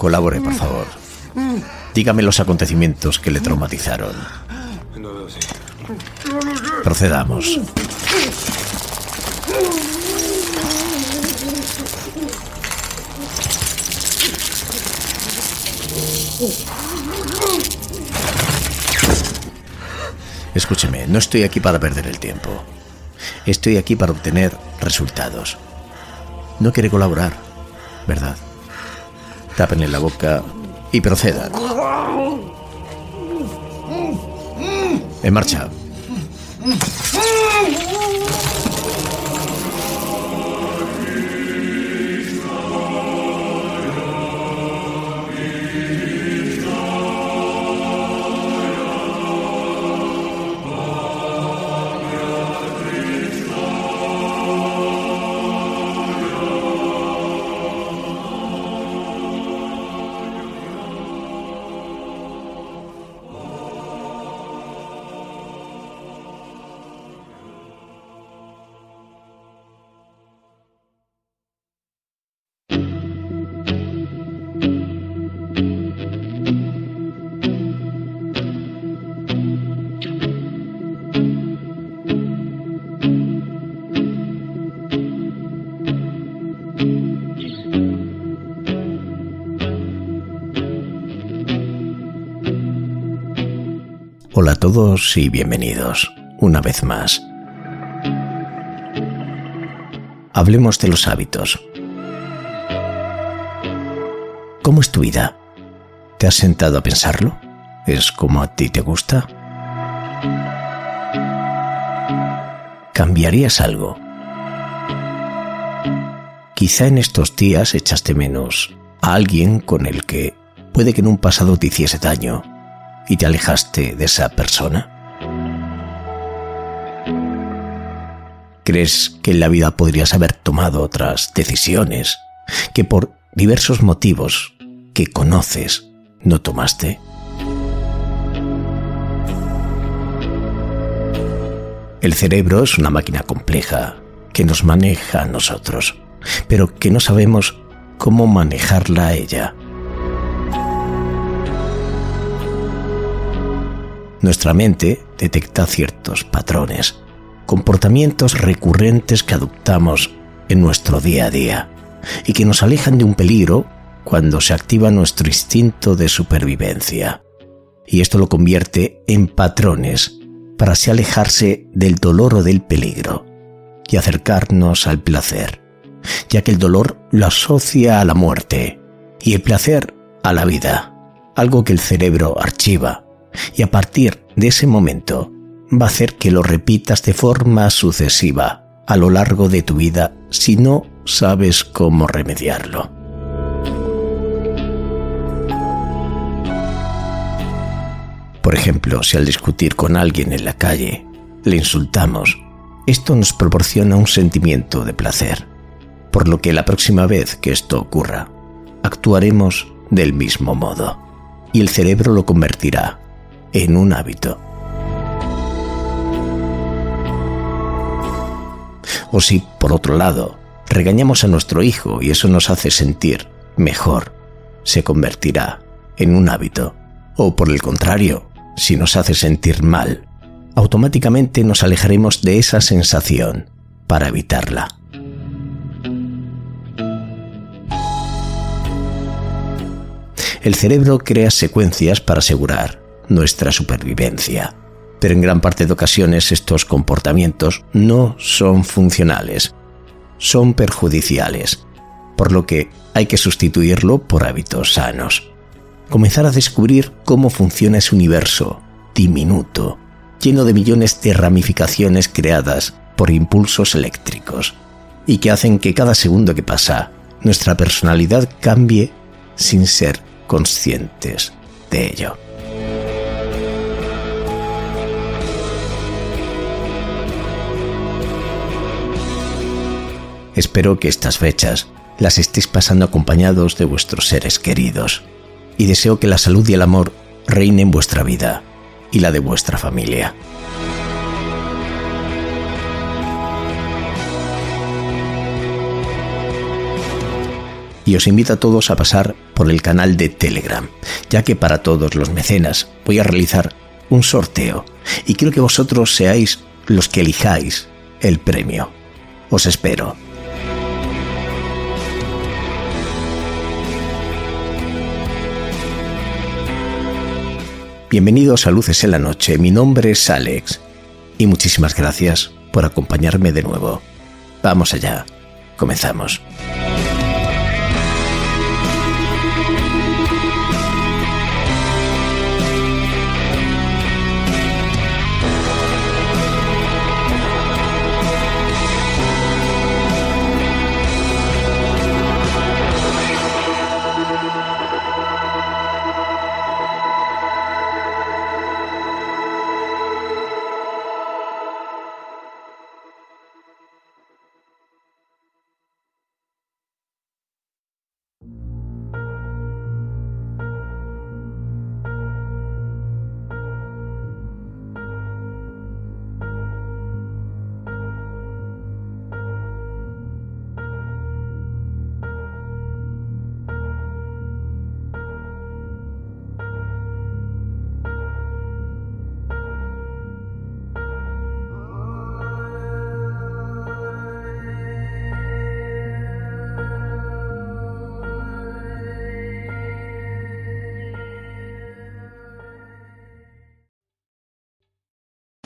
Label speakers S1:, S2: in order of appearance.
S1: Colabore, por favor. Dígame los acontecimientos que le traumatizaron. Procedamos. Escúcheme, no estoy aquí para perder el tiempo. Estoy aquí para obtener resultados. No quiere colaborar, ¿verdad? Tápenle la boca y procedan. En marcha. Hola a todos y bienvenidos una vez más. Hablemos de los hábitos. ¿Cómo es tu vida? ¿Te has sentado a pensarlo? ¿Es como a ti te gusta? ¿Cambiarías algo? Quizá en estos días echaste menos a alguien con el que puede que en un pasado te hiciese daño y te alejaste de esa persona? ¿Crees que en la vida podrías haber tomado otras decisiones que por diversos motivos que conoces no tomaste? El cerebro es una máquina compleja que nos maneja a nosotros, pero que no sabemos cómo manejarla a ella. Nuestra mente detecta ciertos patrones, comportamientos recurrentes que adoptamos en nuestro día a día y que nos alejan de un peligro cuando se activa nuestro instinto de supervivencia. Y esto lo convierte en patrones para así alejarse del dolor o del peligro y acercarnos al placer, ya que el dolor lo asocia a la muerte y el placer a la vida, algo que el cerebro archiva y a partir de ese momento va a hacer que lo repitas de forma sucesiva a lo largo de tu vida si no sabes cómo remediarlo. Por ejemplo, si al discutir con alguien en la calle le insultamos, esto nos proporciona un sentimiento de placer, por lo que la próxima vez que esto ocurra, actuaremos del mismo modo, y el cerebro lo convertirá en un hábito. O si, por otro lado, regañamos a nuestro hijo y eso nos hace sentir mejor, se convertirá en un hábito. O por el contrario, si nos hace sentir mal, automáticamente nos alejaremos de esa sensación para evitarla. El cerebro crea secuencias para asegurar nuestra supervivencia. Pero en gran parte de ocasiones estos comportamientos no son funcionales, son perjudiciales, por lo que hay que sustituirlo por hábitos sanos. Comenzar a descubrir cómo funciona ese universo diminuto, lleno de millones de ramificaciones creadas por impulsos eléctricos, y que hacen que cada segundo que pasa nuestra personalidad cambie sin ser conscientes de ello. Espero que estas fechas las estéis pasando acompañados de vuestros seres queridos y deseo que la salud y el amor reinen en vuestra vida y la de vuestra familia. y os invito a todos a pasar por el canal de Telegram, ya que para todos los mecenas voy a realizar un sorteo y quiero que vosotros seáis los que elijáis el premio. Os espero. Bienvenidos a Luces en la Noche, mi nombre es Alex y muchísimas gracias por acompañarme de nuevo. Vamos allá, comenzamos.